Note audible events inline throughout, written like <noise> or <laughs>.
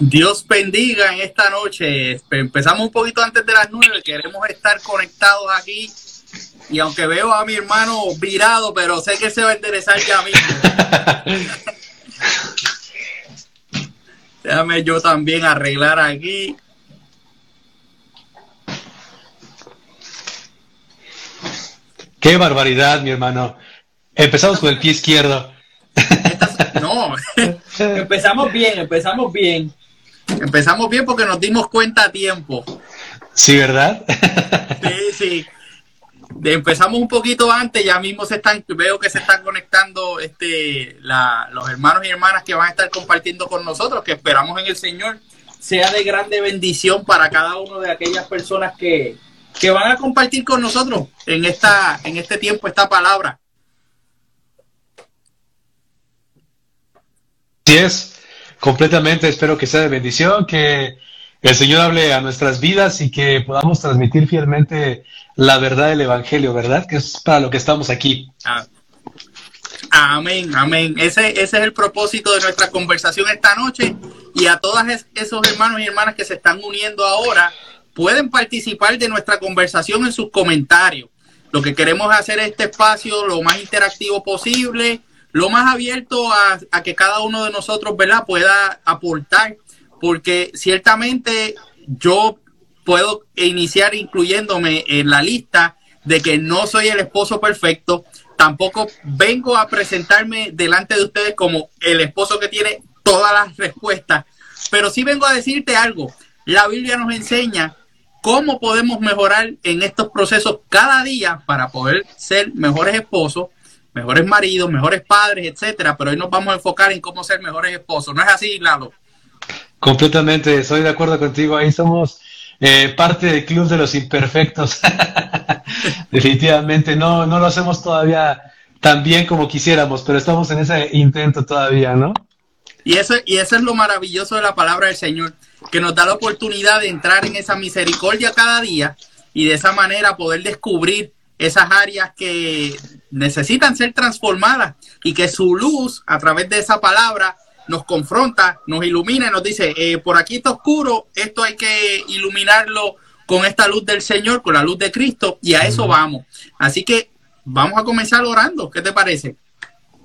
Dios bendiga en esta noche. Empezamos un poquito antes de las nueve. Queremos estar conectados aquí. Y aunque veo a mi hermano virado, pero sé que se va a interesar ya mismo. <laughs> Déjame yo también arreglar aquí. Qué barbaridad, mi hermano. Empezamos con el pie izquierdo. No, <laughs> empezamos bien, empezamos bien. Empezamos bien porque nos dimos cuenta a tiempo. Sí, ¿verdad? <laughs> Sí, sí. empezamos un poquito antes, ya mismo se están, veo que se están conectando este, los hermanos y hermanas que van a estar compartiendo con nosotros, que esperamos en el Señor sea de grande bendición para cada uno de aquellas personas que, que van a compartir con nosotros en, esta, en este tiempo esta palabra. Sí es, completamente. Espero que sea de bendición, que el Señor hable a nuestras vidas y que podamos transmitir fielmente la verdad del Evangelio, ¿verdad? Que es para lo que estamos aquí. Ah. Amén, amén. Ese, ese es el propósito de nuestra conversación esta noche. Y a todos esos hermanos y hermanas que se están uniendo ahora, pueden participar de nuestra conversación en sus comentarios. Lo que queremos hacer este espacio lo más interactivo posible, lo más abierto a, que cada uno de nosotros ¿verdad? pueda aportar, porque ciertamente yo puedo iniciar incluyéndome en la lista de que no soy el esposo perfecto, tampoco vengo a presentarme delante de ustedes como el esposo que tiene todas las respuestas, pero sí vengo a decirte algo. La Biblia nos enseña cómo podemos mejorar en estos procesos cada día para poder ser mejores esposos, mejores maridos, mejores padres, etcétera. Pero hoy nos vamos a enfocar en cómo ser mejores esposos. ¿No es así, Lalo? Completamente, estoy de acuerdo contigo. Ahí somos eh, parte del club de los imperfectos. <laughs> Definitivamente, no, no lo hacemos todavía tan bien como quisiéramos, pero estamos en ese intento todavía, ¿no? Y eso, y eso es lo maravilloso de la palabra del Señor que nos da la oportunidad de entrar en esa misericordia cada día y de esa manera poder descubrir esas áreas que necesitan ser transformadas y que su luz a través de esa palabra nos confronta, nos ilumina y nos dice, eh, por aquí está oscuro, esto hay que iluminarlo con esta luz del Señor, con la luz de Cristo, y a eso vamos. Así que vamos a comenzar orando, ¿qué te parece?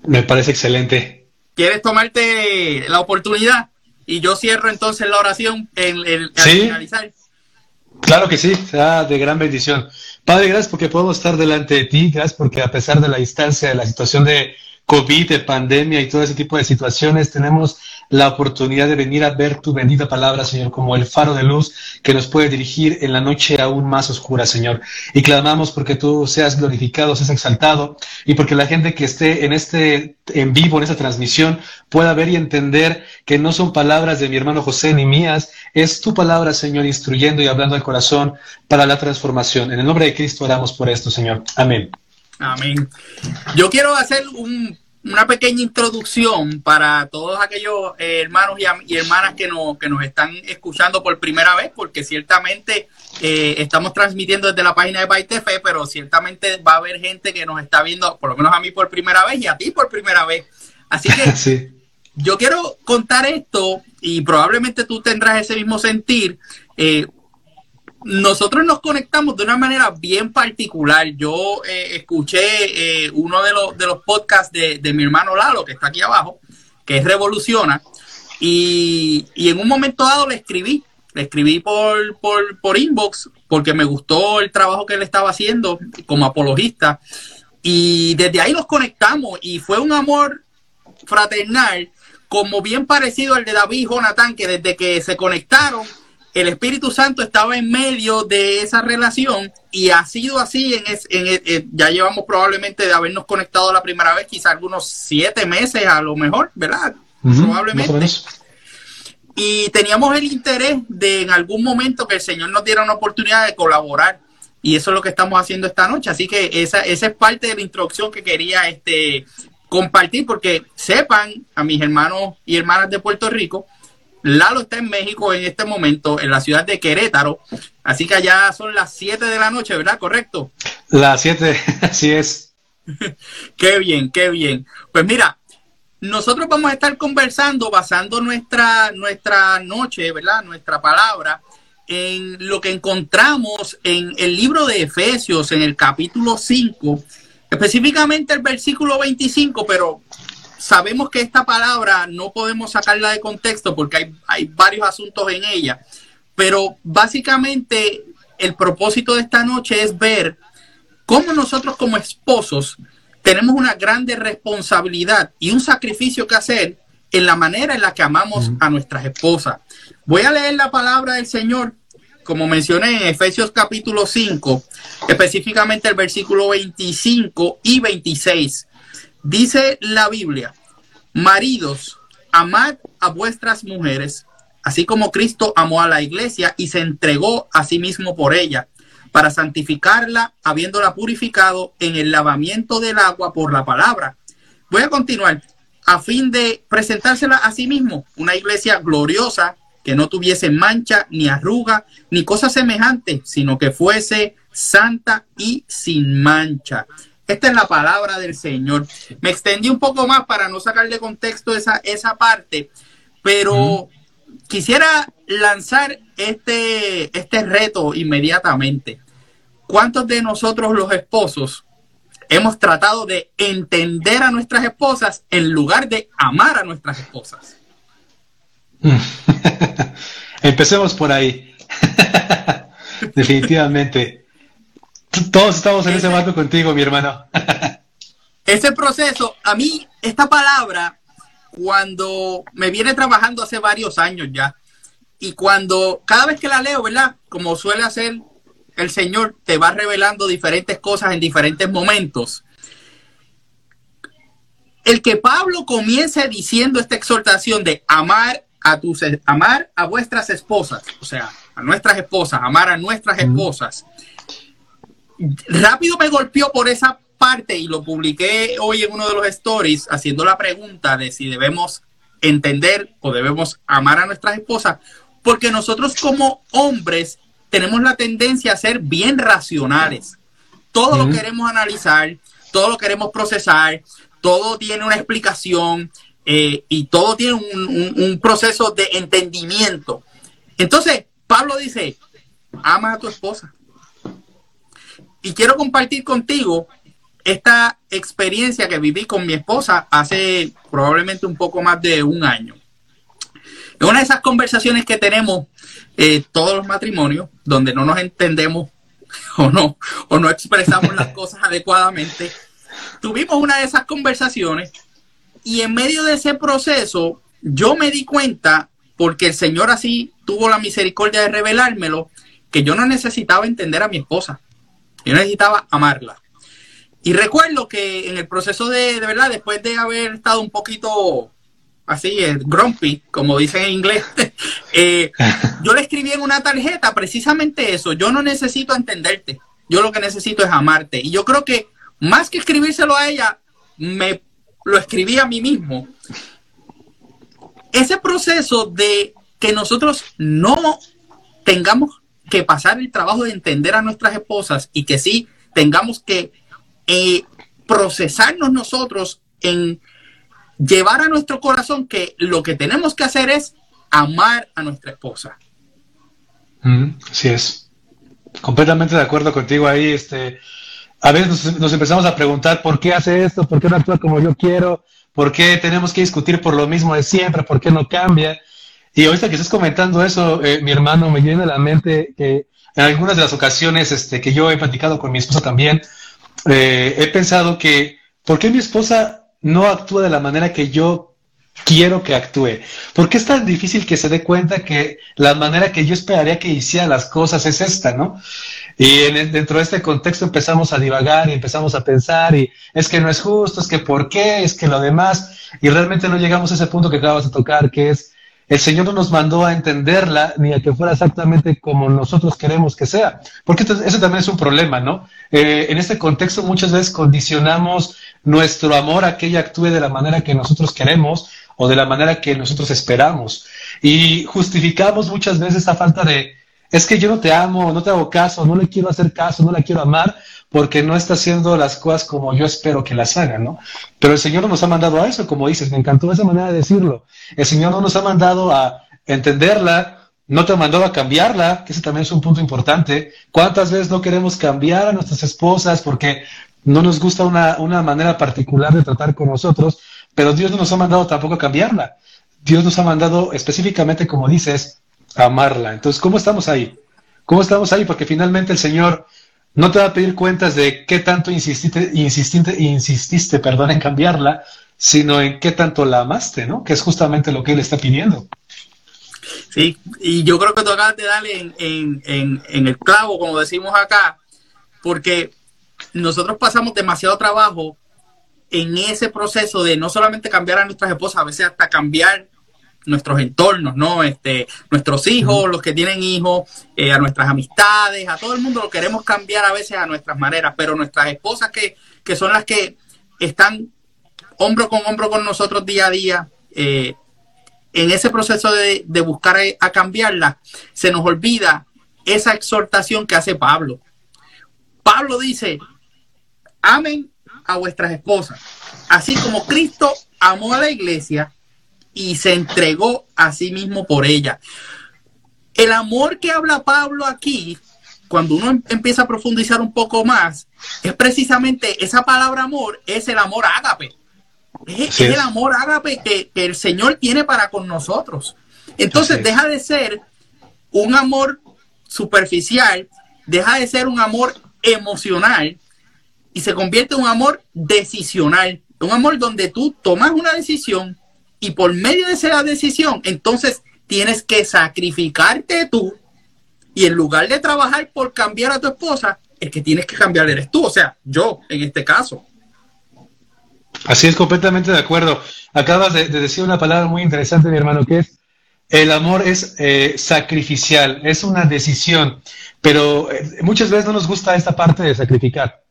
Me parece excelente. ¿Quieres tomarte la oportunidad? Y yo cierro entonces la oración en, el finalizar. Claro que sí, sea de gran bendición. Padre, gracias porque podemos estar delante de ti, gracias porque a pesar de la distancia, de la situación de COVID, de pandemia y todo ese tipo de situaciones, tenemos la oportunidad de venir a ver tu bendita palabra, Señor, como el faro de luz que nos puede dirigir en la noche aún más oscura, Señor. Y clamamos porque tú seas glorificado, seas exaltado y porque la gente que esté en este en vivo, en esta transmisión, pueda ver y entender que no son palabras de mi hermano José ni mías, es tu palabra, Señor, instruyendo y hablando al corazón para la transformación. En el nombre de Cristo oramos por esto, Señor. Amén. Amén. Yo quiero hacer una pequeña introducción para todos aquellos eh, hermanos y, hermanas que nos, que nos están escuchando por primera vez, porque ciertamente eh, estamos transmitiendo desde la página de Baitefe, pero ciertamente va a haber gente que nos está viendo, por lo menos a mí por primera vez y a ti por primera vez. Así que <laughs> yo quiero contar esto y probablemente tú tendrás ese mismo sentir. Eh, nosotros nos conectamos de una manera bien particular. Yo eh, escuché eh, uno de los, de los podcasts de, mi hermano Lalo, que está aquí abajo, que es Revoluciona, y, en un momento dado le escribí, le escribí por, por, por inbox, porque me gustó el trabajo que él estaba haciendo como apologista, y desde ahí nos conectamos y fue un amor fraternal, como bien parecido al de David y Jonathan, que desde que se conectaron, el Espíritu Santo estaba en medio de esa relación y ha sido así en, en, ya llevamos probablemente de habernos conectado la primera vez, quizá algunos siete meses a lo mejor, ¿verdad? probablemente. Y teníamos el interés de en algún momento que el Señor nos diera una oportunidad de colaborar. Y eso es lo que estamos haciendo esta noche. Así que esa, esa es parte de la introducción que quería este, compartir, porque sepan a mis hermanos y hermanas de Puerto Rico Lalo está en México en este momento, en la ciudad de Querétaro. Así que allá son las 7 de la noche, ¿verdad? ¿Correcto? Las 7, <laughs> así es. <laughs> qué bien, qué bien. Pues mira, nosotros vamos a estar conversando basando nuestra, nuestra noche, ¿verdad? Nuestra palabra en lo que encontramos en el libro de Efesios, en el capítulo 5, específicamente el versículo 25, pero sabemos que esta palabra no podemos sacarla de contexto porque hay, hay varios asuntos en ella, pero básicamente el propósito de esta noche es ver cómo nosotros como esposos tenemos una grande responsabilidad y un sacrificio que hacer en la manera en la que amamos a nuestras esposas. Voy a leer la palabra del Señor, como mencioné en Efesios capítulo 5, específicamente el versículo 25 y 26. Dice la Biblia, maridos, amad a vuestras mujeres, así como Cristo amó a la iglesia y se entregó a sí mismo por ella, para santificarla, habiéndola purificado en el lavamiento del agua por la palabra. Voy a continuar a fin de presentársela a sí mismo, una iglesia gloriosa que no tuviese mancha, ni arruga, ni cosa semejante, sino que fuese santa y sin mancha. Esta es la palabra del Señor. Me extendí un poco más para no sacarle contexto esa, esa parte, pero quisiera lanzar este, este reto inmediatamente. ¿Cuántos de nosotros los esposos hemos tratado de entender a nuestras esposas en lugar de amar a nuestras esposas? <laughs> Empecemos por ahí. <laughs> Definitivamente. Todos estamos en ese, ese contigo, mi hermano. <laughs> ese proceso, a mí, esta palabra, cuando me viene trabajando hace varios años ya, y cuando cada vez que la leo, ¿verdad? Como suele hacer el Señor, te va revelando diferentes cosas en diferentes momentos. El que Pablo comience diciendo esta exhortación de amar a tus amar a vuestras esposas, o sea, a nuestras esposas, amar a nuestras esposas. Rápido me golpeó por esa parte y lo publiqué hoy en uno de los stories haciendo la pregunta de si debemos entender o debemos amar a nuestras esposas, porque nosotros como hombres tenemos la tendencia a ser bien racionales. Todo lo queremos analizar, todo lo queremos procesar, todo tiene una explicación, eh, y todo tiene un, proceso de entendimiento. Entonces, Pablo dice, ama a tu esposa. Y quiero compartir contigo esta experiencia que viví con mi esposa hace probablemente un poco más de un año. Es una de esas conversaciones que tenemos eh, todos los matrimonios, donde no nos entendemos <laughs> o no, o no expresamos las <laughs> cosas adecuadamente. Tuvimos una de esas conversaciones y en medio de ese proceso, yo me di cuenta, porque el Señor así tuvo la misericordia de revelármelo, que yo no necesitaba entender a mi esposa. Yo necesitaba amarla. Y recuerdo que en el proceso de, de verdad, después de haber estado un poquito así, eh, grumpy, como dicen en inglés, <laughs> eh, yo le escribí en una tarjeta precisamente eso. Yo no necesito entenderte. Yo lo que necesito es amarte. Y yo creo que más que escribírselo a ella, me lo escribí a mí mismo. Ese proceso de que nosotros no tengamos que pasar el trabajo de entender a nuestras esposas y que sí tengamos que eh, procesarnos nosotros en llevar a nuestro corazón que lo que tenemos que hacer es amar a nuestra esposa. Mm, así es. Completamente de acuerdo contigo ahí, este, a veces nos, empezamos a preguntar por qué hace esto, por qué no actúa como yo quiero, por qué tenemos que discutir por lo mismo de siempre, por qué no cambia. Y ahorita que estás comentando eso, eh, mi hermano, me viene a la mente que en algunas de las ocasiones este, que yo he platicado con mi esposa también, eh, he pensado que, ¿por qué mi esposa no actúa de la manera que yo quiero que actúe? ¿Por qué es tan difícil que se dé cuenta que la manera que yo esperaría que hiciera las cosas es esta, no? Y dentro de este contexto empezamos a divagar y empezamos a pensar y es que no es justo, es que por qué, es que lo demás, y realmente no llegamos a ese punto que acabas de tocar, que es el Señor no nos mandó a entenderla ni a que fuera exactamente como nosotros queremos que sea, porque eso también es un problema, ¿no? Eh, en este contexto muchas veces condicionamos nuestro amor a que ella actúe de la manera que nosotros queremos o de la manera que nosotros esperamos y justificamos muchas veces esta falta de es que yo no te amo, no te hago caso, no le quiero hacer caso, no la quiero amar, porque no está haciendo las cosas como yo espero que las haga, ¿no? Pero el Señor no nos ha mandado a eso, como dices, me encantó esa manera de decirlo. El Señor no nos ha mandado a entenderla, no te ha mandado a cambiarla, que ese también es un punto importante. ¿Cuántas veces no queremos cambiar a nuestras esposas porque no nos gusta una, una manera particular de tratar con nosotros? Pero Dios no nos ha mandado tampoco a cambiarla. Dios nos ha mandado específicamente, como dices, a amarla. Entonces, ¿cómo estamos ahí? ¿Cómo estamos ahí? Porque finalmente el Señor no te va a pedir cuentas de qué tanto insististe, insististe, insististe perdón, en cambiarla, sino en qué tanto la amaste, ¿no? Que es justamente lo que Él está pidiendo. Sí, y yo creo que tú acabas de darle en, en, en el clavo, como decimos acá, porque nosotros pasamos demasiado trabajo en ese proceso de no solamente cambiar a nuestras esposas, a veces hasta cambiar nuestros entornos, ¿no? Este, nuestros hijos, los que tienen hijos, eh, a nuestras amistades, a todo el mundo lo queremos cambiar a veces a nuestras maneras, pero nuestras esposas que, que son las que están hombro con hombro con nosotros día a día, eh, en ese proceso de, de buscar a, a cambiarla, se nos olvida esa exhortación que hace Pablo. Pablo dice, amen a vuestras esposas, así como Cristo amó a la iglesia y se entregó a sí mismo por ella. El amor que habla Pablo aquí, cuando uno em-, empieza a profundizar un poco más, es precisamente esa palabra amor, es el amor ágape. Es, el amor ágape que, el Señor tiene para con nosotros. Entonces deja de ser un amor superficial, deja de ser un amor emocional y se convierte en un amor decisional. Un amor donde tú tomas una decisión y por medio de esa decisión, entonces tienes que sacrificarte tú y en lugar de trabajar por cambiar a tu esposa, el que tienes que cambiar eres tú, o sea, yo en este caso. Así es, completamente de acuerdo. Acabas de, decir una palabra muy interesante, mi hermano, que es el amor es eh, sacrificial, es una decisión, pero eh, muchas veces no nos gusta esta parte de sacrificar.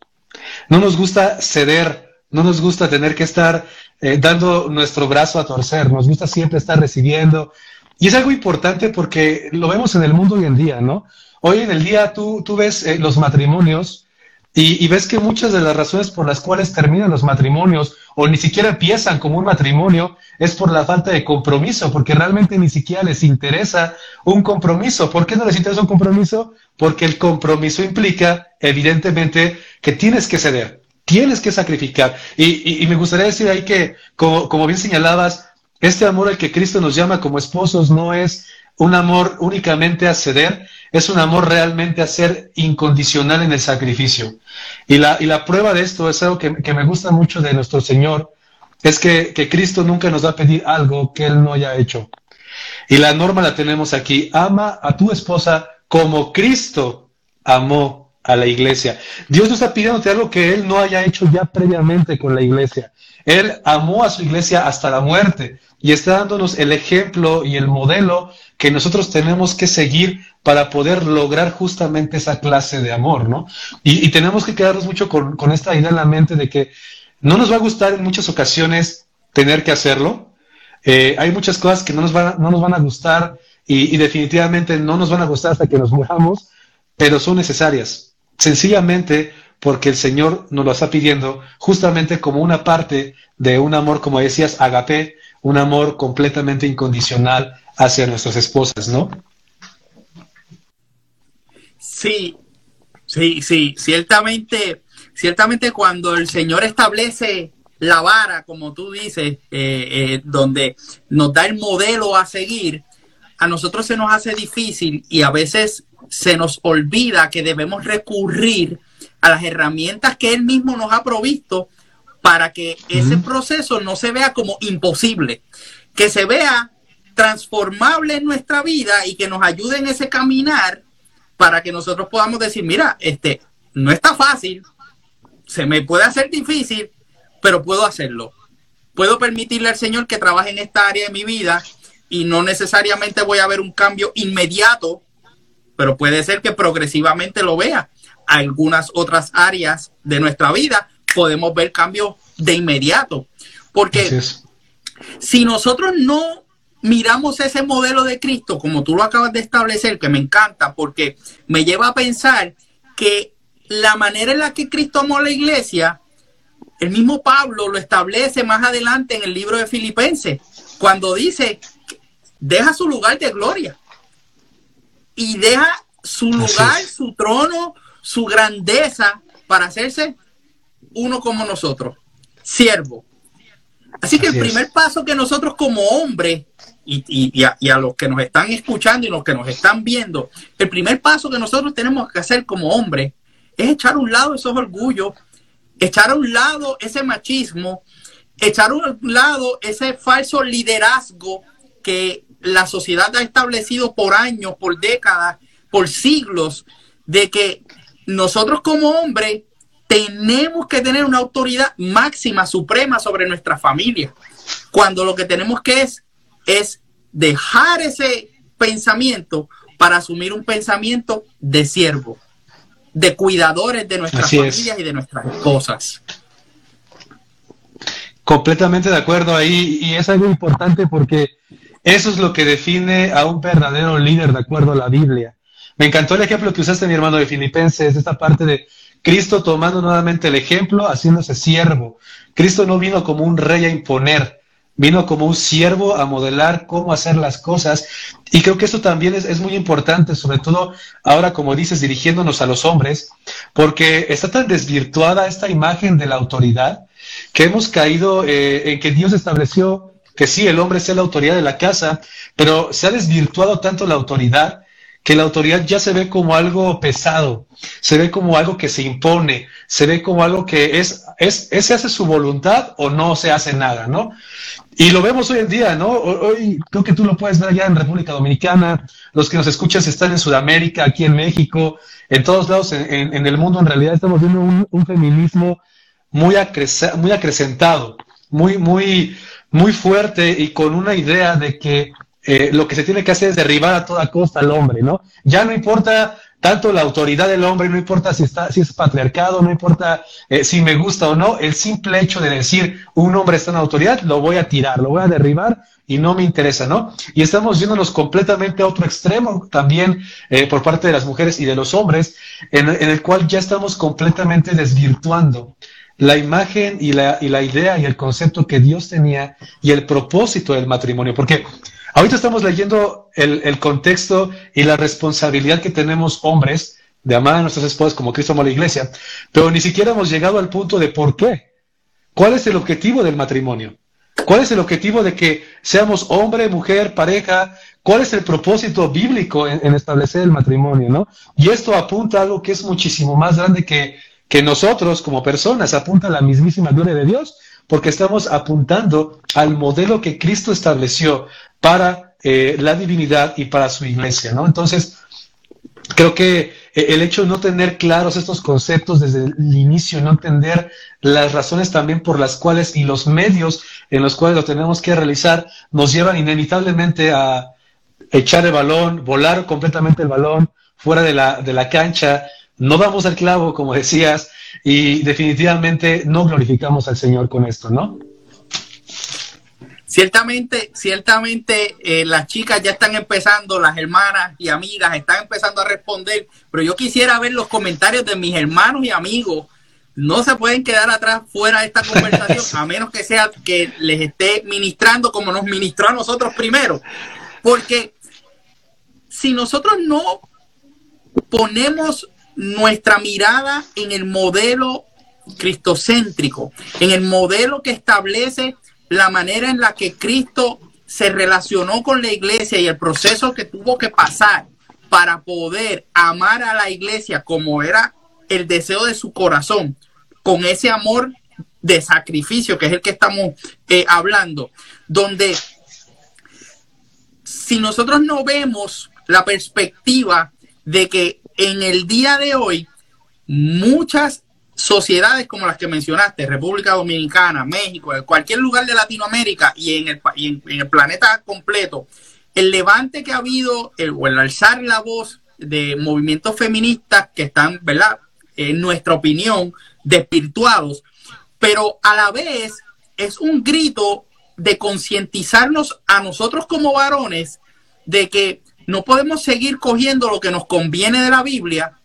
No nos gusta ceder, no nos gusta tener que estar eh, dando nuestro brazo a torcer, nos gusta siempre estar recibiendo. Y es algo importante porque lo vemos en el mundo hoy en día, ¿no? Hoy en el día tú, tú ves eh, los matrimonios y, y, ves que muchas de las razones por las cuales terminan los matrimonios o ni siquiera empiezan como un matrimonio es por la falta de compromiso, porque realmente ni siquiera les interesa un compromiso. ¿Por qué no les interesa un compromiso? Porque el compromiso implica, evidentemente, que tienes que ceder tienes que sacrificar. Y, me gustaría decir ahí que, como, bien señalabas, este amor al que Cristo nos llama como esposos no es un amor únicamente a ceder, es un amor realmente a ser incondicional en el sacrificio. Y la, y la prueba de esto es algo que, me gusta mucho de nuestro Señor, es que, que Cristo nunca nos va a pedir algo que Él no haya hecho. Y la norma la tenemos aquí, ama a tu esposa como Cristo amó a la iglesia. Dios no está pidiéndote algo que Él no haya hecho ya previamente con la iglesia. Él amó a su iglesia hasta la muerte y está dándonos el ejemplo y el modelo que nosotros tenemos que seguir para poder lograr justamente esa clase de amor, ¿no? Y, tenemos que quedarnos mucho con, esta idea en la mente de que no nos va a gustar en muchas ocasiones tener que hacerlo. Eh, hay muchas cosas que no nos van, no nos van a gustar y, y definitivamente no nos van a gustar hasta que nos muramos, pero son necesarias sencillamente porque el Señor nos lo está pidiendo justamente como una parte de un amor, como decías, agape, un amor completamente incondicional hacia nuestras esposas, ¿no? Sí, sí, sí, ciertamente, ciertamente cuando el Señor establece la vara, como tú dices, eh, eh, donde nos da el modelo a seguir, a nosotros se nos hace difícil y a veces se nos olvida que debemos recurrir a las herramientas que Él mismo nos ha provisto para que ese proceso no se vea como imposible, que se vea transformable en nuestra vida y que nos ayude en ese caminar para que nosotros podamos decir, mira, este no está fácil, se me puede hacer difícil, pero puedo hacerlo. Puedo permitirle al Señor que trabaje en esta área de mi vida y no necesariamente voy a ver un cambio inmediato pero puede ser que progresivamente lo vea. Algunas otras áreas de nuestra vida podemos ver cambios de inmediato. Porque si nosotros no miramos ese modelo de Cristo, como tú lo acabas de establecer, que me encanta, porque me lleva a pensar que la manera en la que Cristo amó a la iglesia, el mismo Pablo lo establece más adelante en el libro de Filipenses, cuando dice, deja su lugar de gloria y deja su lugar, su trono, su grandeza para hacerse uno como nosotros, siervo. Así que el primer paso que nosotros como hombres, y, a, y, a, los que nos están escuchando y los que nos están viendo, el primer paso que nosotros tenemos que hacer como hombres es echar a un lado esos orgullos, echar a un lado ese machismo, echar a un lado ese falso liderazgo que la sociedad ha establecido por años, por décadas, por siglos, de que nosotros como hombres tenemos que tener una autoridad máxima, suprema sobre nuestra familia, cuando lo que tenemos que es, es dejar ese pensamiento para asumir un pensamiento de siervo, de cuidadores de nuestras familias y de nuestras cosas. Completamente de acuerdo ahí, y es algo importante porque eso es lo que define a un verdadero líder de acuerdo a la Biblia. Me encantó el ejemplo que usaste, mi hermano, de Filipenses, esta parte de Cristo tomando nuevamente el ejemplo, haciéndose siervo. Cristo no vino como un rey a imponer, vino como un siervo a modelar cómo hacer las cosas. Y creo que esto también es, muy importante, sobre todo ahora, como dices, dirigiéndonos a los hombres, porque está tan desvirtuada esta imagen de la autoridad que hemos caído eh, en que Dios estableció que sí, el hombre sea la autoridad de la casa, pero se ha desvirtuado tanto la autoridad que la autoridad ya se ve como algo pesado, se ve como algo que se impone, se ve como algo que es, es, se hace su voluntad o no se hace nada, ¿no? Y lo vemos hoy en día, ¿no? Hoy creo que tú lo puedes ver allá en República Dominicana, los que nos escuchan están en Sudamérica, aquí en México, en todos lados en, el mundo, en realidad estamos viendo un, feminismo muy, muy acrecentado, muy, muy, muy fuerte y con una idea de que eh, lo que se tiene que hacer es derribar a toda costa al hombre, ¿no? Ya no importa tanto la autoridad del hombre, no importa si está, si es patriarcado, no importa eh, si me gusta o no, el simple hecho de decir un hombre está en autoridad, lo voy a tirar, lo voy a derribar y no me interesa, ¿no? Y estamos yéndonos completamente a otro extremo también eh, por parte de las mujeres y de los hombres, en, en, el cual ya estamos completamente desvirtuando la imagen y la, y la idea y el concepto que Dios tenía y el propósito del matrimonio, porque Ahorita estamos leyendo el, contexto y la responsabilidad que tenemos hombres de amar a nuestras esposas como Cristo amó a la iglesia, pero ni siquiera hemos llegado al punto de por qué. ¿Cuál es el objetivo del matrimonio? ¿Cuál es el objetivo de que seamos hombre, mujer, pareja? ¿Cuál es el propósito bíblico en, establecer el matrimonio? ¿no? Y esto apunta a algo que es muchísimo más grande que, que nosotros como personas, apunta a la mismísima gloria de Dios, porque estamos apuntando al modelo que Cristo estableció para eh, la divinidad y para su iglesia, ¿no? Entonces, creo que eh, el hecho de no tener claros estos conceptos desde el inicio, no entender las razones también por las cuales y los medios en los cuales lo tenemos que realizar, nos llevan inevitablemente a echar el balón, volar completamente el balón fuera de la, de la cancha, no vamos al clavo, como decías, y definitivamente no glorificamos al Señor con esto, ¿no? Ciertamente, ciertamente eh, las chicas ya están empezando, las hermanas y amigas están empezando a responder, pero yo quisiera ver los comentarios de mis hermanos y amigos. No se pueden quedar atrás fuera de esta <laughs> conversación, a menos que sea que les esté ministrando como nos ministró a nosotros primero. Porque si nosotros no ponemos nuestra mirada en el modelo cristocéntrico, en el modelo que establece la manera en la que Cristo se relacionó con la iglesia y el proceso que tuvo que pasar para poder amar a la iglesia como era el deseo de su corazón, con ese amor de sacrificio que es el que estamos eh, hablando, donde si nosotros no vemos la perspectiva de que en el día de hoy muchas sociedades como las que mencionaste, República Dominicana, México, cualquier lugar de Latinoamérica y en el, en, el planeta completo, el levante que ha habido o el alzar la voz de movimientos feministas que están, ¿verdad? En nuestra opinión, despirtuados, pero a la vez es un grito de concientizarnos a nosotros como varones de que no podemos seguir cogiendo lo que nos conviene de la Biblia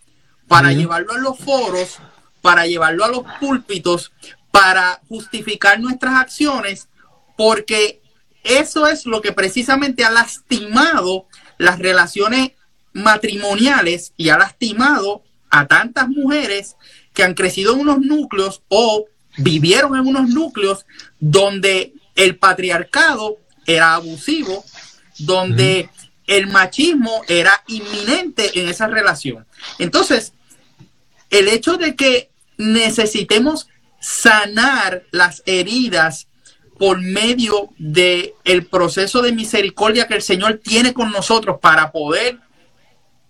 para llevarlo a los foros, para llevarlo a los púlpitos, para justificar nuestras acciones, porque eso es lo que precisamente ha lastimado las relaciones matrimoniales y ha lastimado a tantas mujeres que han crecido en unos núcleos o vivieron en unos núcleos donde el patriarcado era abusivo, donde el machismo era inminente en esa relación. Entonces, el hecho de que necesitemos sanar las heridas por medio de el proceso de misericordia que el Señor tiene con nosotros para poder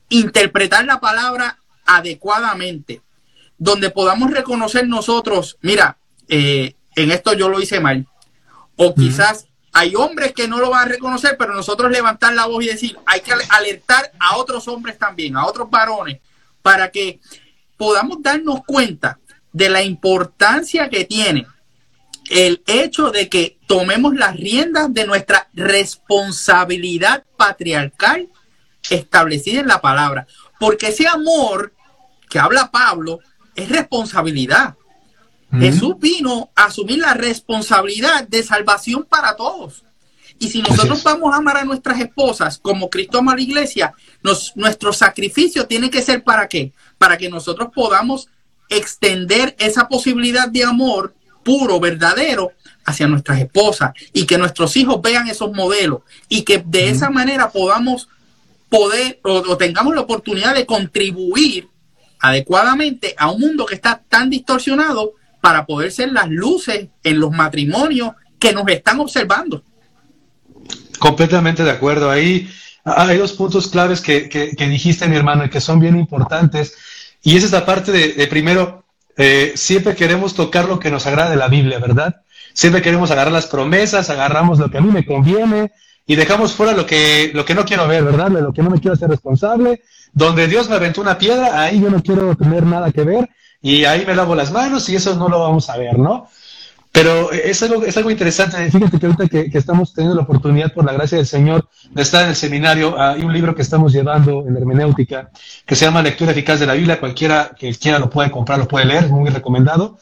interpretar la palabra adecuadamente, donde podamos reconocer nosotros, mira, eh, en esto yo lo hice mal, o quizás hay hombres que no lo van a reconocer, pero nosotros levantar la voz y decir, hay que alertar a otros hombres también, a otros varones, para que podamos darnos cuenta de la importancia que tiene el hecho de que tomemos las riendas de nuestra responsabilidad patriarcal establecida en la palabra. Porque ese amor que habla Pablo es responsabilidad. Jesús vino a asumir la responsabilidad de salvación para todos. Y si nosotros vamos a amar a nuestras esposas como Cristo ama a la iglesia, nuestro sacrificio tiene que ser para qué? Para que nosotros podamos extender esa posibilidad de amor puro, verdadero, hacia nuestras esposas y que nuestros hijos vean esos modelos y que de esa manera podamos poder o, tengamos la oportunidad de contribuir adecuadamente a un mundo que está tan distorsionado para poder ser las luces en los matrimonios que nos están observando. Completamente de acuerdo. Ahí hay dos puntos claves que, dijiste, mi hermano, y que son bien importantes. Y es esta parte de, primero, eh, siempre queremos tocar lo que nos agrada de la Biblia, ¿verdad? Siempre queremos agarrar las promesas, agarramos lo que a mí me conviene y dejamos fuera lo que, lo que no quiero ver, ¿verdad? De lo que no me quiero hacer responsable. Donde Dios me aventó una piedra, ahí yo no quiero tener nada que ver y ahí me lavo las manos y eso no lo vamos a ver, ¿no? Pero es algo, es algo interesante. Fíjate que ahorita que, estamos teniendo la oportunidad, por la gracia del Señor, de estar en el seminario, hay un libro que estamos llevando en hermenéutica que se llama Lectura Eficaz de la Biblia. Cualquiera que quiera lo puede comprar, lo puede leer, muy recomendado.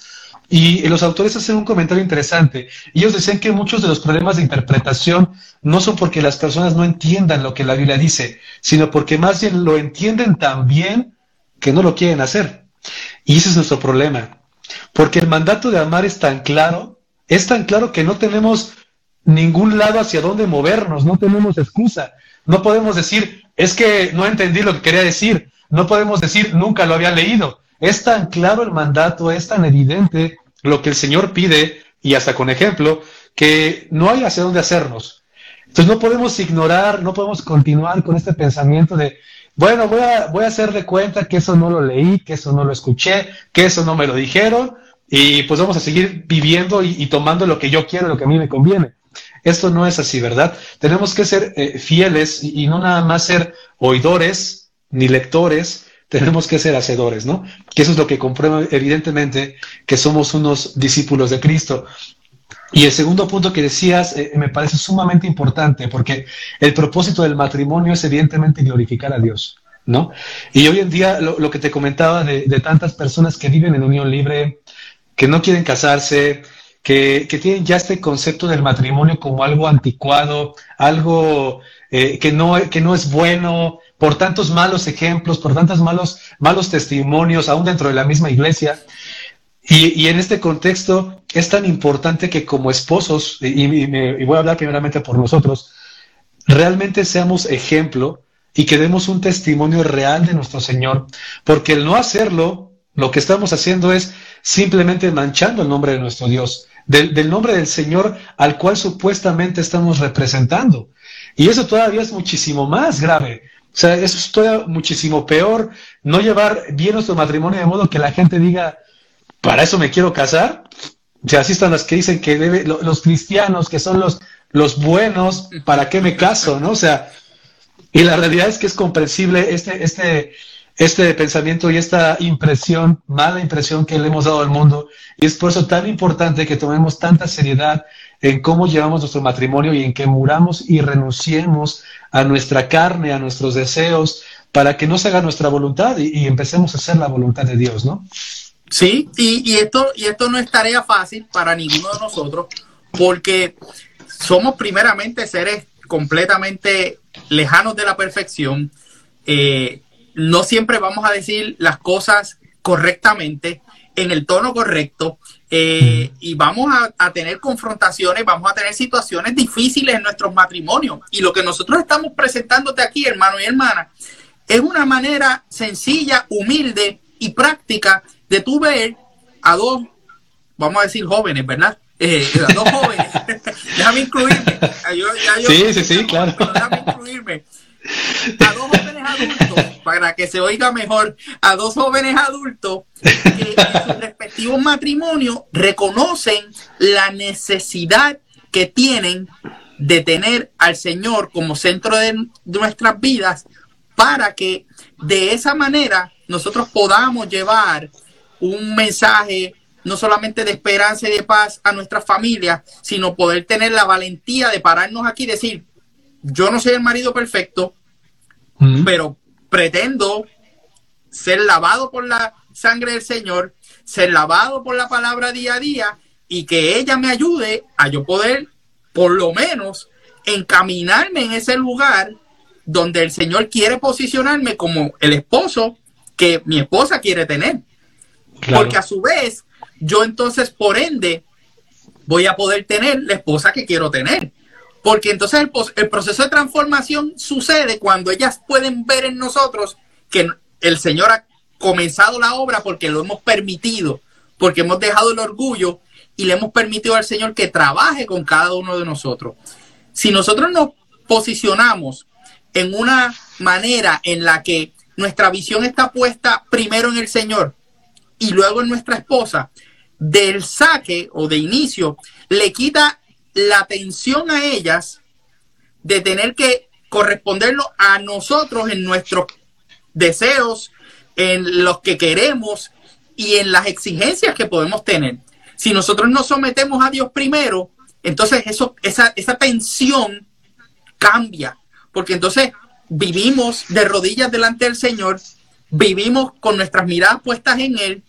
Y los autores hacen un comentario interesante. Ellos decían que muchos de los problemas de interpretación no son porque las personas no entiendan lo que la Biblia dice, sino porque más bien lo entienden tan bien que no lo quieren hacer. Y ese es nuestro problema. Porque el mandato de amar es tan claro, es tan claro que no tenemos ningún lado hacia dónde movernos, no tenemos excusa. No podemos decir, es que no entendí lo que quería decir. No podemos decir, nunca lo había leído. Es tan claro el mandato, es tan evidente lo que el Señor pide, y hasta con ejemplo, que no hay hacia dónde hacernos. Entonces no podemos ignorar, no podemos continuar con este pensamiento de, bueno, voy a, voy a hacer de cuenta que eso no lo leí, que eso no lo escuché, que eso no me lo dijeron, y pues vamos a seguir viviendo y, tomando lo que yo quiero, lo que a mí me conviene. Esto no es así, ¿verdad? Tenemos que ser eh, fieles y, no nada más ser oidores ni lectores, tenemos que ser hacedores, ¿no? Que eso es lo que comprueba evidentemente que somos unos discípulos de Cristo. Y el segundo punto que decías eh, me parece sumamente importante porque el propósito del matrimonio es evidentemente glorificar a Dios, ¿no? Y hoy en día lo, que te comentaba de, tantas personas que viven en unión libre, que no quieren casarse, que, tienen ya este concepto del matrimonio como algo anticuado, algo eh, que, no, que no es bueno, por tantos malos ejemplos, por tantos malos, malos testimonios, aún dentro de la misma iglesia. Y, en este contexto es tan importante que como esposos, y, voy a hablar primeramente por nosotros, realmente seamos ejemplo y que demos un testimonio real de nuestro Señor, porque el no hacerlo, lo que estamos haciendo es simplemente manchando el nombre de nuestro Dios, del, del nombre del Señor al cual supuestamente estamos representando. Y eso todavía es muchísimo más grave. O sea, eso es todavía muchísimo peor, no llevar bien nuestro matrimonio de modo que la gente diga, ¿para eso me quiero casar? O sea, así están las que dicen que debe, los cristianos, que son los, los buenos, ¿para qué me caso? ¿No? O sea, y la realidad es que es comprensible este, este, este pensamiento y esta impresión, mala impresión que le hemos dado al mundo. Y es por eso tan importante que tomemos tanta seriedad en cómo llevamos nuestro matrimonio y en que muramos y renunciemos a nuestra carne, a nuestros deseos, para que no se haga nuestra voluntad y, empecemos a hacer la voluntad de Dios, ¿no? Sí, y, y, esto, y esto no es tarea fácil para ninguno de nosotros, porque somos primeramente seres completamente lejanos de la perfección. Eh, no siempre vamos a decir las cosas correctamente, en el tono correcto, eh, y vamos a, tener confrontaciones, vamos a tener situaciones difíciles en nuestros matrimonios. Y lo que nosotros estamos presentándote aquí, hermano y hermana, es una manera sencilla, humilde y práctica de tú ver a dos, vamos a decir jóvenes, ¿verdad? Eh, a dos jóvenes, <laughs> déjame incluirme. sí, sí, sí, claro. Déjame incluirme. A dos jóvenes adultos, para que se oiga mejor, a dos jóvenes adultos que en sus respectivos matrimonios reconocen la necesidad que tienen de tener al Señor como centro de nuestras vidas para que de esa manera nosotros podamos llevar un mensaje no solamente de esperanza y de paz a nuestra familia, sino poder tener la valentía de pararnos aquí y decir, yo no soy el marido perfecto, pero pretendo ser lavado por la sangre del Señor, ser lavado por la palabra día a día y que ella me ayude a yo poder, por lo menos, encaminarme en ese lugar donde el Señor quiere posicionarme como el esposo que mi esposa quiere tener. Porque a su vez, yo entonces, por ende, voy a poder tener la esposa que quiero tener. Porque entonces el, proceso de transformación sucede cuando ellas pueden ver en nosotros que el Señor ha comenzado la obra porque lo hemos permitido, porque hemos dejado el orgullo y le hemos permitido al Señor que trabaje con cada uno de nosotros. Si nosotros nos posicionamos en una manera en la que nuestra visión está puesta primero en el Señor y luego en nuestra esposa, del saque o de inicio, le quita la atención a ellas de tener que corresponderlo a nosotros en nuestros deseos, en los que queremos y en las exigencias que podemos tener. Si nosotros nos sometemos a Dios primero, entonces eso, esa, esa tensión cambia porque entonces vivimos de rodillas delante del Señor, vivimos con nuestras miradas puestas en Él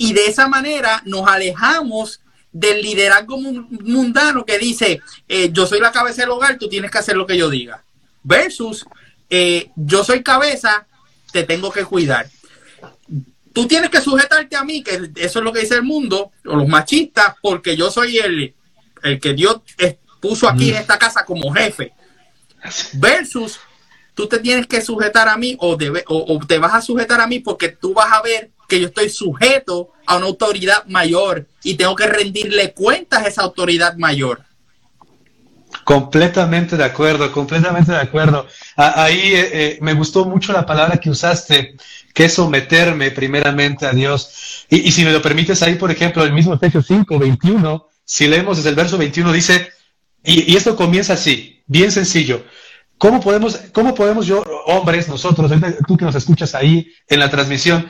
y de esa manera nos alejamos del liderazgo mundano que dice, eh, yo soy la cabeza del hogar, tú tienes que hacer lo que yo diga, versus eh, yo soy cabeza, te tengo que cuidar. Tú tienes que sujetarte a mí, que eso es lo que dice el mundo, o los machistas, porque yo soy el, el que Dios puso aquí en esta casa como jefe. Versus, tú te tienes que sujetar a mí o, debe, o, te vas a sujetar a mí porque tú vas a ver que yo estoy sujeto a una autoridad mayor y tengo que rendirle cuentas a esa autoridad mayor. Completamente de acuerdo, completamente de acuerdo. Ahí eh, eh, me gustó mucho la palabra que usaste, que es someterme primeramente a Dios. Y, si me lo permites, ahí, por ejemplo, el mismo Efesios 5, 21, si leemos desde el verso 21, dice, y, y esto comienza así, bien sencillo. ¿Cómo podemos, cómo podemos yo, hombres, nosotros, tú que nos escuchas ahí en la transmisión,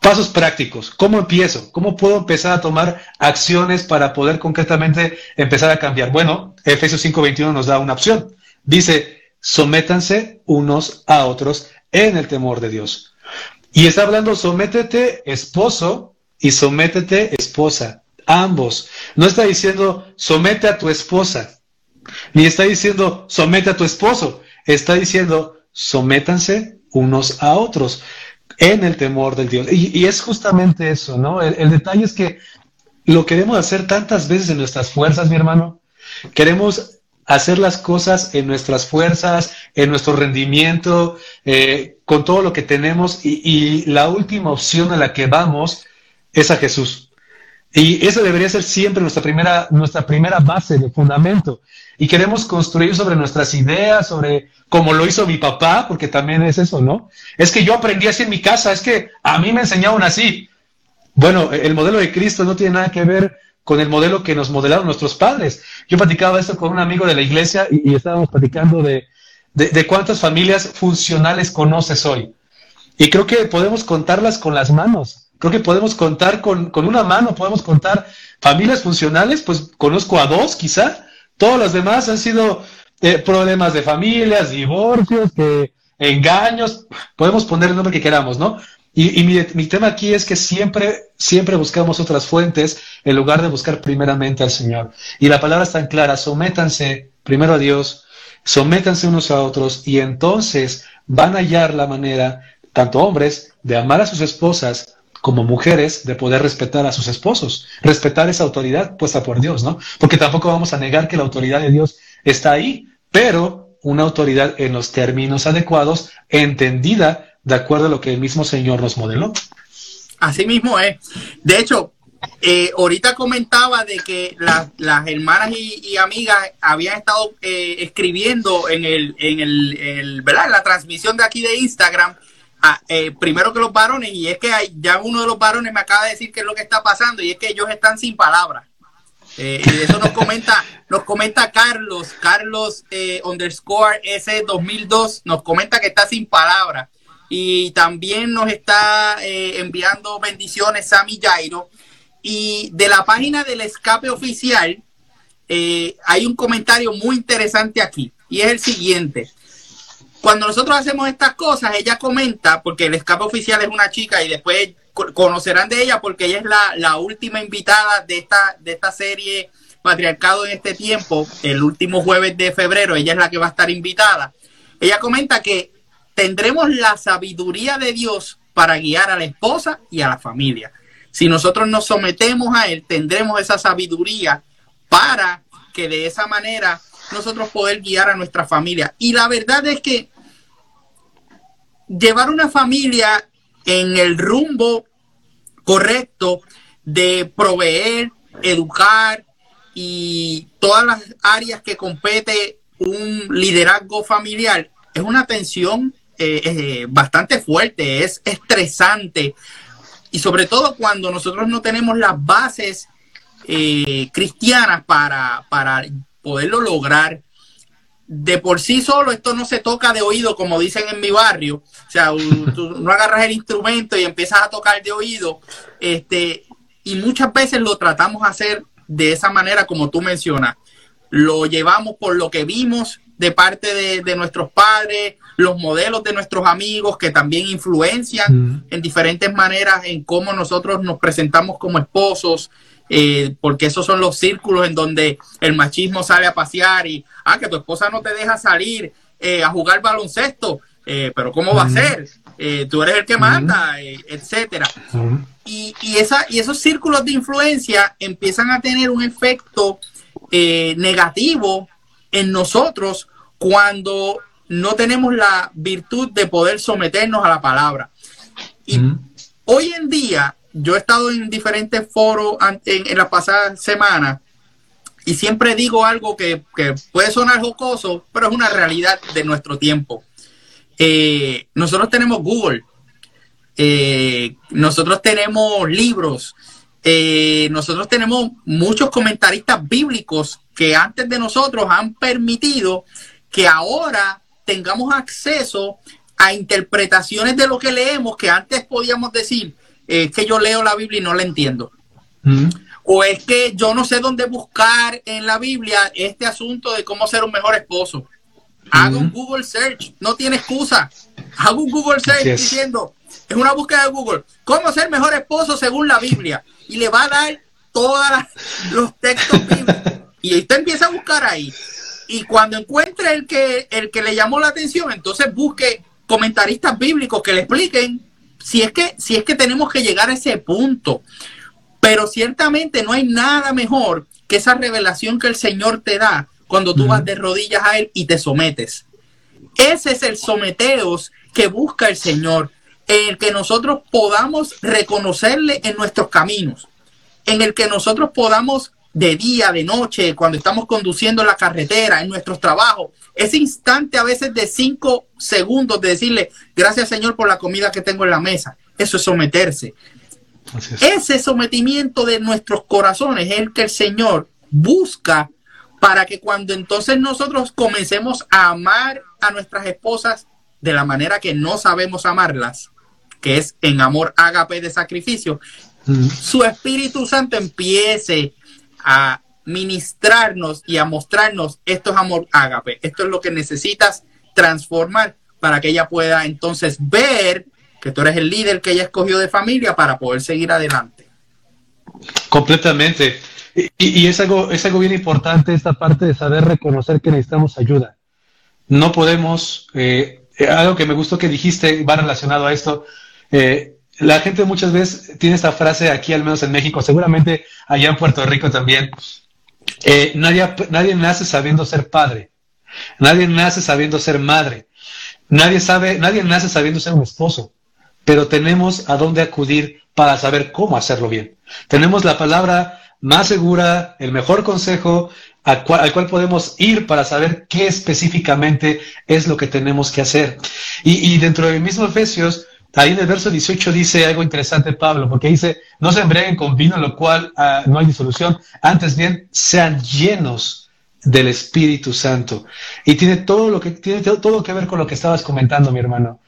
pasos prácticos? ¿Cómo empiezo? ¿Cómo puedo empezar a tomar acciones para poder concretamente empezar a cambiar? Bueno, Efesios 5:21 nos da una opción. Dice, sométanse unos a otros en el temor de Dios. Y está hablando, sométete esposo y sométete esposa, ambos. No está diciendo, somete a tu esposa. Ni está diciendo, somete a tu esposo. Está diciendo, sométanse unos a otros en el temor del Dios. Y, es justamente eso, ¿no? El, detalle es que lo queremos hacer tantas veces en nuestras fuerzas, mi hermano. Queremos hacer las cosas en nuestras fuerzas, en nuestro rendimiento, eh, con todo lo que tenemos. Y, y la última opción a la que vamos es a Jesús. Y eso debería ser siempre nuestra primera, nuestra primera base de fundamento. Y queremos construir sobre nuestras ideas, sobre cómo lo hizo mi papá, porque también es eso, ¿no? Es que yo aprendí así en mi casa, es que a mí me enseñaron así. Bueno, el modelo de Cristo no tiene nada que ver con el modelo que nos modelaron nuestros padres. Yo platicaba esto con un amigo de la iglesia y, estábamos platicando de, de cuántas familias funcionales conoces hoy. Y creo que podemos contarlas con las manos creo que podemos contar con, una mano, podemos contar familias funcionales, pues conozco a dos quizá, todos los demás han sido eh, problemas de familias, divorcios, engaños, podemos poner el nombre que queramos, ¿no? Y, mi, mi, tema aquí es que siempre, siempre buscamos otras fuentes en lugar de buscar primeramente al Señor. Y la palabra es tan clara, sométanse primero a Dios, sométanse unos a otros y entonces van a hallar la manera, tanto hombres, de amar a sus esposas como mujeres, de poder respetar a sus esposos, respetar esa autoridad puesta por Dios, ¿no? Porque tampoco vamos a negar que la autoridad de Dios está ahí, pero una autoridad en los términos adecuados, entendida de acuerdo a lo que el mismo Señor nos modeló. Así mismo es. De hecho, eh, ahorita comentaba de que las hermanas y, amigas habían estado eh, escribiendo en el, en el, ¿verdad? la transmisión de aquí de Instagram, eh, primero que los varones, y es que hay, ya uno de los varones me acaba de decir qué es lo que está pasando, y es que ellos están sin palabras. y eso nos comenta, nos comenta Carlos, Carlos underscore S 2002, nos comenta que está sin palabras y también nos está eh, enviando bendiciones Sammy Jairo. Y de la página del escape oficial eh, hay un comentario muy interesante aquí y es el siguiente. Cuando nosotros hacemos estas cosas, ella comenta, porque el escape oficial es una chica y después conocerán de ella porque ella es la, última invitada de esta, de esta serie Patriarcado en este tiempo, el último jueves de febrero, ella es la que va a estar invitada. Ella comenta que tendremos la sabiduría de Dios para guiar a la esposa y a la familia. Si nosotros nos sometemos a Él, tendremos esa sabiduría para que de esa manera nosotros poder guiar a nuestra familia. Y la verdad es que llevar una familia en el rumbo correcto de proveer, educar y todas las áreas que compete un liderazgo familiar es una tensión eh, eh, bastante fuerte, es estresante. Y sobre todo cuando nosotros no tenemos las bases eh, cristianas para, para poderlo lograr. De por sí solo esto no se toca de oído, como dicen en mi barrio. O sea, tú no agarras el instrumento y empiezas a tocar de oído. Este, y muchas veces lo tratamos de hacer de esa manera como tú mencionas. Lo llevamos por lo que vimos de parte de, de nuestros padres, los modelos de nuestros amigos que también influencian mm. en diferentes maneras en cómo nosotros nos presentamos como esposos, eh, porque esos son los círculos en donde el machismo sale a pasear y, ah, que tu esposa no te deja salir eh, a jugar baloncesto, eh, pero ¿cómo va a ser? tú eres el que manda, etcétera. Y, y, esa, y esos círculos de influencia empiezan a tener un efecto negativo en nosotros cuando no tenemos la virtud de poder someternos a la palabra. Y hoy en día, yo he estado en diferentes foros en, la pasada semana y siempre digo algo que, puede sonar jocoso, pero es una realidad de nuestro tiempo. Eh, nosotros tenemos Google, eh, nosotros tenemos libros, eh, nosotros tenemos muchos comentaristas bíblicos que antes de nosotros han permitido que ahora tengamos acceso a interpretaciones de lo que leemos que antes podíamos decir es que yo leo la Biblia y no la entiendo. Mm. O es que yo no sé dónde buscar en la Biblia este asunto de cómo ser un mejor esposo. Hago un mm. Google search, no tiene excusa. Hago un Google search diciendo, es una búsqueda de Google, cómo ser mejor esposo según la Biblia. Y le va a dar todos los textos bíblicos. Y usted empieza a buscar ahí y cuando encuentre el que, el que le llamó la atención, entonces busque comentaristas bíblicos que le expliquen si es que, si es que tenemos que llegar a ese punto. Pero ciertamente no hay nada mejor que esa revelación que el Señor te da cuando tú vas de rodillas a Él y te sometes. Ese es el someteos que busca el Señor, en el que nosotros podamos reconocerle en nuestros caminos, en el que nosotros podamos de día, de noche, cuando estamos conduciendo la carretera, en nuestros trabajos. Ese instante a veces de cinco segundos de decirle, gracias Señor por la comida que tengo en la mesa. Eso es someterse. Ese sometimiento de nuestros corazones es el que el Señor busca para que cuando entonces nosotros comencemos a amar a nuestras esposas de la manera que no sabemos amarlas, que es en amor ágape de sacrificio, su Espíritu Santo empiece a ministrarnos y a mostrarnos esto es amor ágape, esto es lo que necesitas transformar para que ella pueda entonces ver que tú eres el líder que ella escogió de familia para poder seguir adelante. Completamente. Y, es, algo, es algo bien importante esta parte de saber reconocer que necesitamos ayuda. No podemos, eh, algo que me gustó que dijiste, va relacionado a esto, eh, la gente muchas veces tiene esta frase aquí, al menos en México, seguramente allá en Puerto Rico también, eh, nadie, nadie nace sabiendo ser padre, nadie nace sabiendo ser madre, nadie, sabe, nadie nace sabiendo ser un esposo, pero tenemos a dónde acudir para saber cómo hacerlo bien. Tenemos la palabra más segura, el mejor consejo al cual, podemos ir para saber qué específicamente es lo que tenemos que hacer. Y, dentro del mismo Efesios, ahí en el verso 18 dice algo interesante Pablo, porque dice, no se embriaguen con vino, lo cual ah, no hay disolución, antes bien sean llenos del Espíritu Santo. Y tiene todo lo que tiene todo que ver con lo que estabas comentando, mi hermano.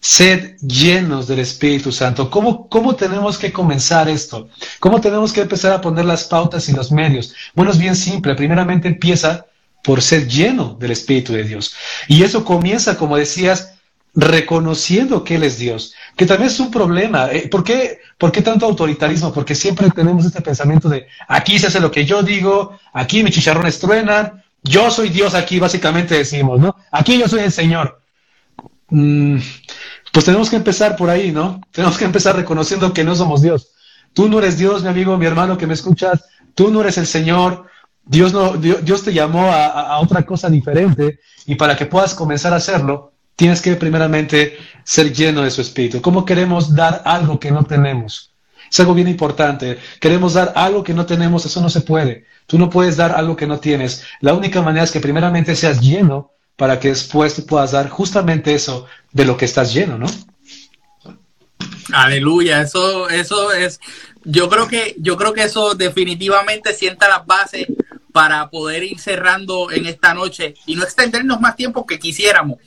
Sed llenos del Espíritu Santo. ¿Cómo, ¿Cómo tenemos que comenzar esto? ¿Cómo tenemos que empezar a poner las pautas y los medios? Bueno, es bien simple. Primeramente empieza por ser lleno del Espíritu de Dios. Y eso comienza, como decías, reconociendo que Él es Dios, que también es un problema. Eh, ¿Por qué, ¿Por qué tanto autoritarismo? Porque siempre tenemos este pensamiento de aquí se hace lo que yo digo, aquí mis chicharrones truenan, yo soy Dios aquí, básicamente decimos, ¿no? Aquí yo soy el Señor. Mm, pues tenemos que empezar por ahí, ¿no? <laughs> Tenemos que empezar reconociendo que no somos Dios. Tú no eres Dios, mi amigo, mi hermano que me escuchas. Tú no eres el Señor. Dios, no, Dios, te llamó a, otra cosa diferente y para que puedas comenzar a hacerlo, tienes que primeramente ser lleno de su espíritu. ¿Cómo queremos dar algo que no tenemos? Es algo bien importante. Queremos dar algo que no tenemos, eso no se puede. Tú no puedes dar algo que no tienes. La única manera es que primeramente seas lleno para que después te puedas dar justamente eso de lo que estás lleno, ¿no? Aleluya, eso, eso es, yo creo que, yo creo que eso definitivamente sienta las bases para poder ir cerrando en esta noche y no extendernos más tiempo que quisiéramos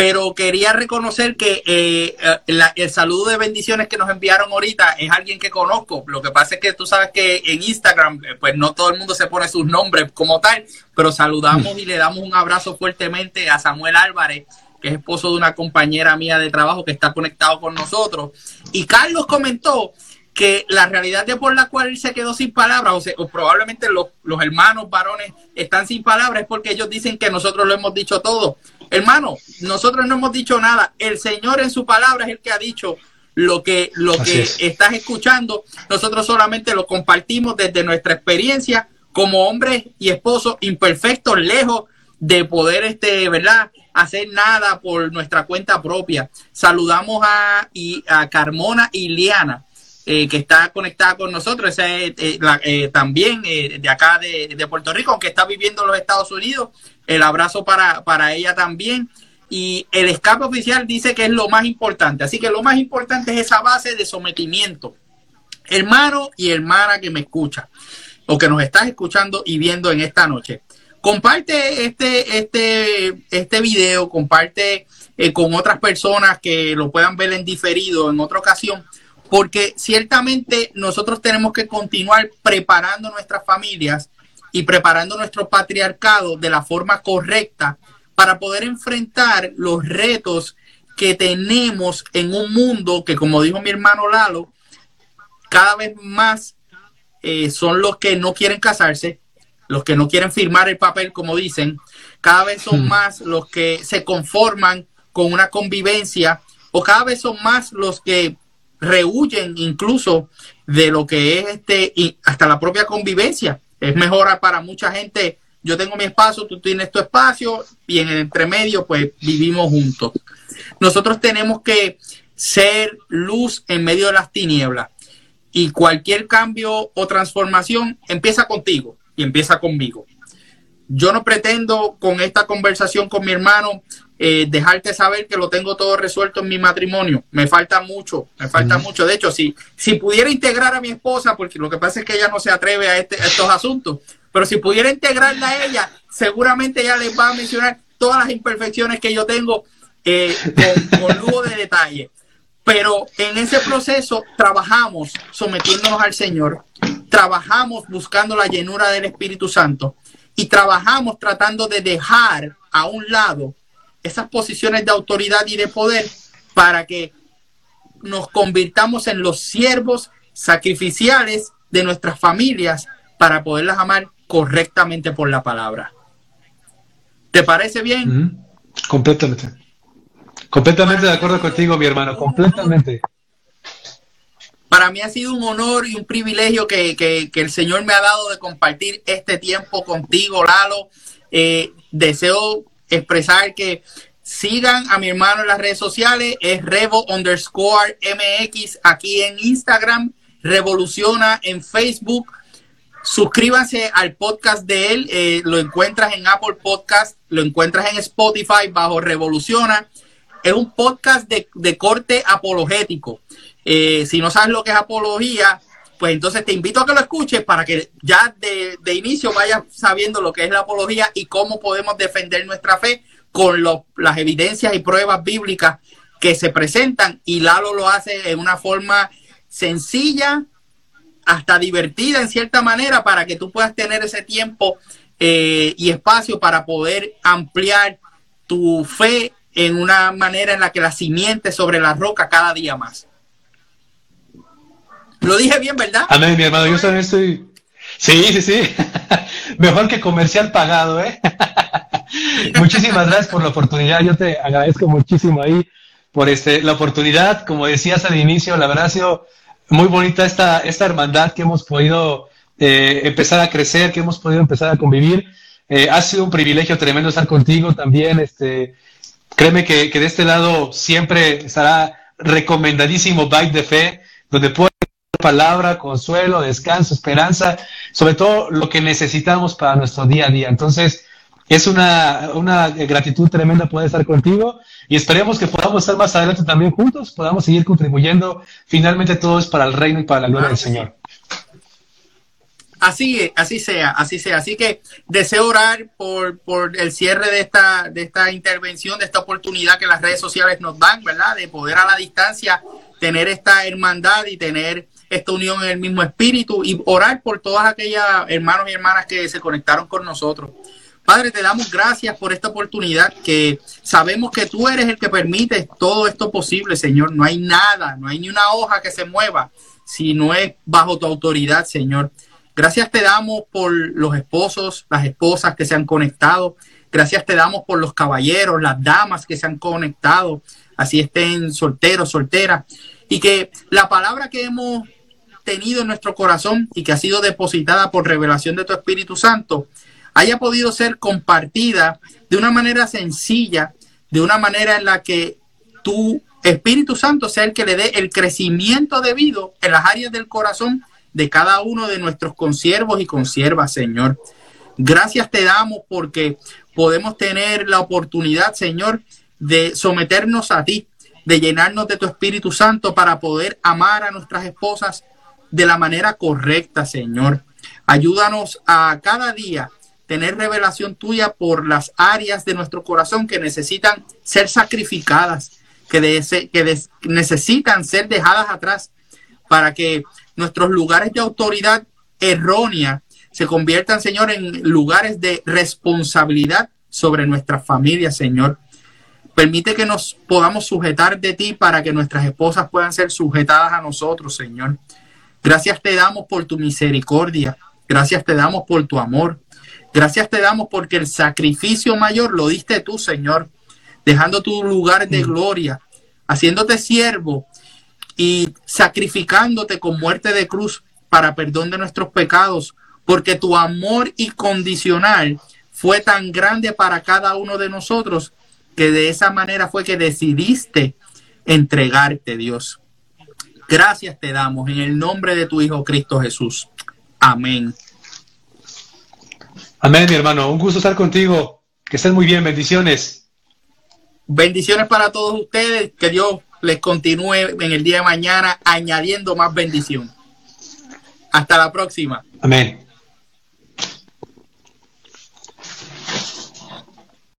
pero quería reconocer que eh, eh, el saludo de bendiciones que nos enviaron ahorita es alguien que conozco. Lo que pasa es que tú sabes que en Instagram, eh, pues no todo el mundo se pone sus nombres como tal, pero saludamos y le damos un abrazo fuertemente a Samuel Álvarez, que es esposo de una compañera mía de trabajo que está conectado con nosotros. Y Carlos comentó que la realidad de por la cual él se quedó sin palabras, o, sea, probablemente los, los hermanos varones están sin palabras, es porque ellos dicen que nosotros lo hemos dicho todo Hermano, nosotros no hemos dicho nada. El Señor en su palabra es el que ha dicho lo que, lo que estás escuchando. Nosotros solamente lo compartimos desde nuestra experiencia como hombres y esposos imperfectos, lejos de poder, este, ¿verdad? hacer nada por nuestra cuenta propia. Saludamos a, y, a Carmona y Liana, eh, que está conectada con nosotros, esa es, eh, eh, también de acá de, Puerto Rico, aunque está viviendo en los Estados Unidos, el abrazo para, para ella también. Y el escape oficial dice que es lo más importante. Así que lo más importante es esa base de sometimiento. Hermano y hermana que me escucha o que nos estás escuchando y viendo en esta noche. Comparte este, este, este video, comparte eh, con otras personas que lo puedan ver en diferido en otra ocasión, porque ciertamente nosotros tenemos que continuar preparando nuestras familias y preparando nuestro patriarcado de la forma correcta para poder enfrentar los retos que tenemos en un mundo que, como dijo mi hermano Lalo, cada vez más eh, son los que no quieren casarse, los que no quieren firmar el papel, como dicen, cada vez son hmm. más los que se conforman con una convivencia o cada vez son más los que rehuyen incluso de lo que es este y hasta la propia convivencia es mejor para mucha gente. Yo tengo mi espacio, tú tienes tu espacio y en el entremedio pues vivimos juntos. Nosotros tenemos que ser luz en medio de las tinieblas y cualquier cambio o transformación empieza contigo y empieza conmigo. Yo no pretendo con esta conversación con mi hermano eh, dejarte saber que lo tengo todo resuelto en mi matrimonio. Me falta mucho, me falta mucho. De hecho, si, si pudiera integrar a mi esposa, porque lo que pasa es que ella no se atreve a, este, estos asuntos, pero si pudiera integrarla a ella, seguramente ella les va a mencionar todas las imperfecciones que yo tengo eh, con, con lujo de detalle. Pero en ese proceso trabajamos sometiéndonos al Señor, trabajamos buscando la llenura del Espíritu Santo y trabajamos tratando de dejar a un lado esas posiciones de autoridad y de poder para que nos convirtamos en los siervos sacrificiales de nuestras familias para poderlas amar correctamente por la palabra. ¿Te parece bien? Completamente. Completamente de acuerdo contigo, mi hermano, completamente. Para mí ha sido un honor y un privilegio que, el Señor me ha dado de compartir este tiempo contigo, Lalo. Eh, deseo expresar que sigan a mi hermano en las redes sociales, es Revo underscore MX aquí en Instagram, Revoluciona en Facebook. Suscríbanse al podcast de él, eh, lo encuentras en Apple Podcast, lo encuentras en Spotify bajo Revoluciona. Es un podcast de, de corte apologético. Eh, si no sabes lo que es apología, pues entonces te invito a que lo escuches para que ya de, inicio vayas sabiendo lo que es la apología y cómo podemos defender nuestra fe con las evidencias y pruebas bíblicas que se presentan y Lalo lo hace en una forma sencilla, hasta divertida en cierta manera para que tú puedas tener ese tiempo eh, y espacio para poder ampliar tu fe en una manera en la que la simiente sobre la roca cada día más. Lo dije bien, ¿verdad? Amén, mi hermano. Yo también estoy. Sí, sí, sí. <laughs> Mejor que comercial pagado, ¿eh? <laughs> Muchísimas gracias por la oportunidad. Yo te agradezco muchísimo ahí por este, la oportunidad. Como decías al inicio, la verdad muy bonita esta, esta hermandad que hemos podido eh, empezar a crecer, que hemos podido empezar a convivir. Eh, ha sido un privilegio tremendo estar contigo también. Este, créeme que, que de este lado siempre estará recomendadísimo Bike de Fe, donde puedes palabra, consuelo, descanso, esperanza, sobre todo lo que necesitamos para nuestro día a día. Entonces, es una, una gratitud tremenda poder estar contigo y esperemos que podamos estar más adelante también juntos, podamos seguir contribuyendo. Finalmente todo es para el reino y para la gloria del Señor. Así, así sea, así sea. Así que deseo orar por, por el cierre de esta, de esta intervención, de esta oportunidad que las redes sociales nos dan, ¿verdad? De poder a la distancia tener esta hermandad y tener esta unión en el mismo espíritu y orar por todas aquellas hermanos y hermanas que se conectaron con nosotros. Padre, te damos gracias por esta oportunidad que sabemos que tú eres el que permite todo esto posible, Señor. No hay nada, no hay ni una hoja que se mueva si no es bajo tu autoridad, Señor. Gracias te damos por los esposos, las esposas que se han conectado. Gracias te damos por los caballeros, las damas que se han conectado, así estén solteros, solteras. Y que la palabra que hemos tenido en nuestro corazón y que ha sido depositada por revelación de tu Espíritu Santo, haya podido ser compartida de una manera sencilla, de una manera en la que tu Espíritu Santo sea el que le dé el crecimiento debido en las áreas del corazón de cada uno de nuestros consiervos y consiervas, Señor. Gracias te damos porque podemos tener la oportunidad, Señor, de someternos a ti, de llenarnos de tu Espíritu Santo para poder amar a nuestras esposas de la manera correcta, Señor. Ayúdanos a cada día tener revelación tuya por las áreas de nuestro corazón que necesitan ser sacrificadas, que, necesitan ser dejadas atrás para que nuestros lugares de autoridad errónea se conviertan, Señor, en lugares de responsabilidad sobre nuestras familias, Señor. Permite que nos podamos sujetar de ti para que nuestras esposas puedan ser sujetadas a nosotros, Señor. Gracias te damos por tu misericordia. Gracias te damos por tu amor. Gracias te damos porque el sacrificio mayor lo diste tú, Señor, dejando tu lugar de mm. gloria, haciéndote siervo y sacrificándote con muerte de cruz para perdón de nuestros pecados, porque tu amor incondicional fue tan grande para cada uno de nosotros que de esa manera fue que decidiste entregarte, Dios. Gracias te damos en el nombre de tu Hijo Cristo Jesús. Amén. Amén, mi hermano. Un gusto estar contigo. Que estén muy bien. Bendiciones. Bendiciones para todos ustedes. Que Dios les continúe en el día de mañana añadiendo más bendición. Hasta la próxima. Amén.